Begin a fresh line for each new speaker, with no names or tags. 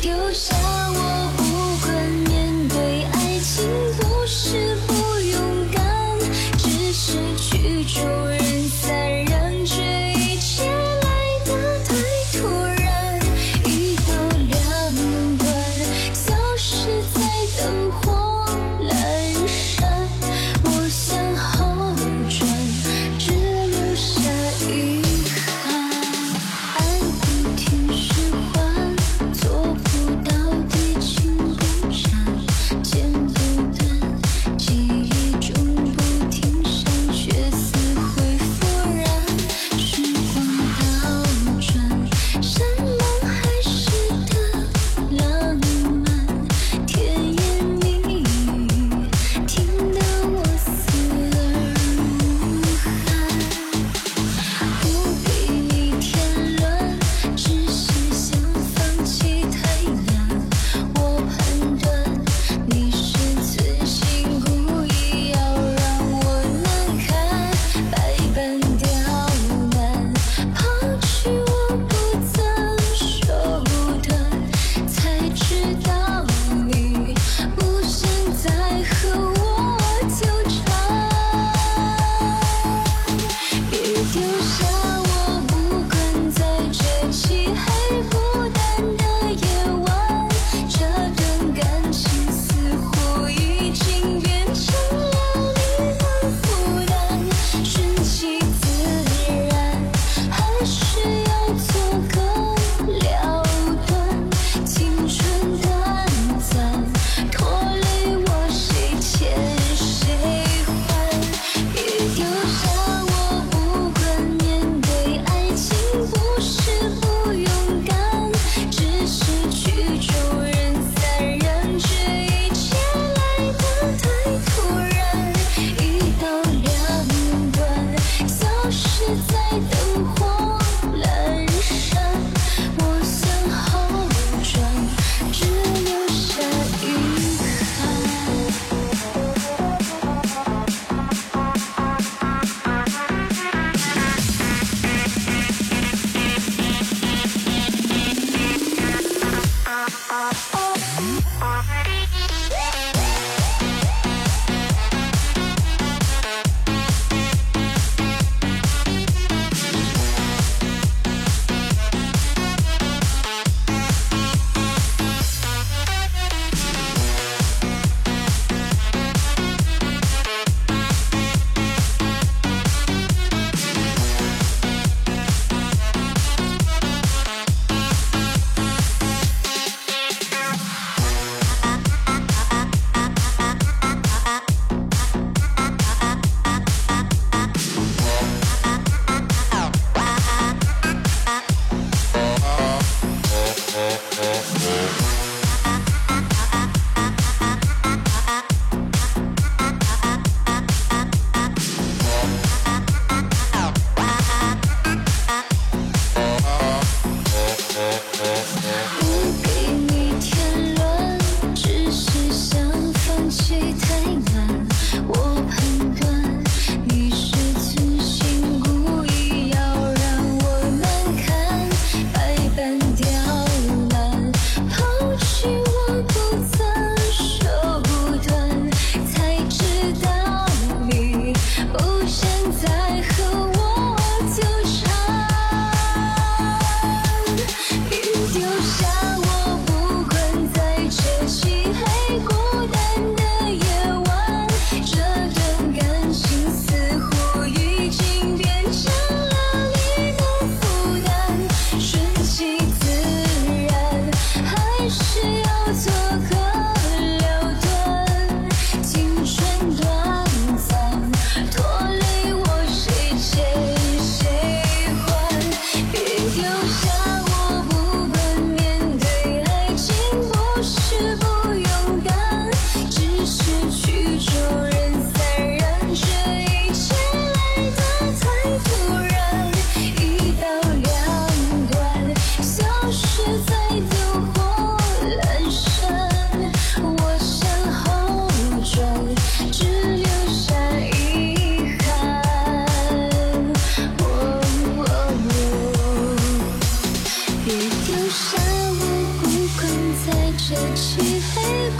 丢下勇敢只是曲终人散，让这一切来的太突然。一刀两断，消失在灯火阑珊。我向后转，只留下遗憾。别丢下。这漆黑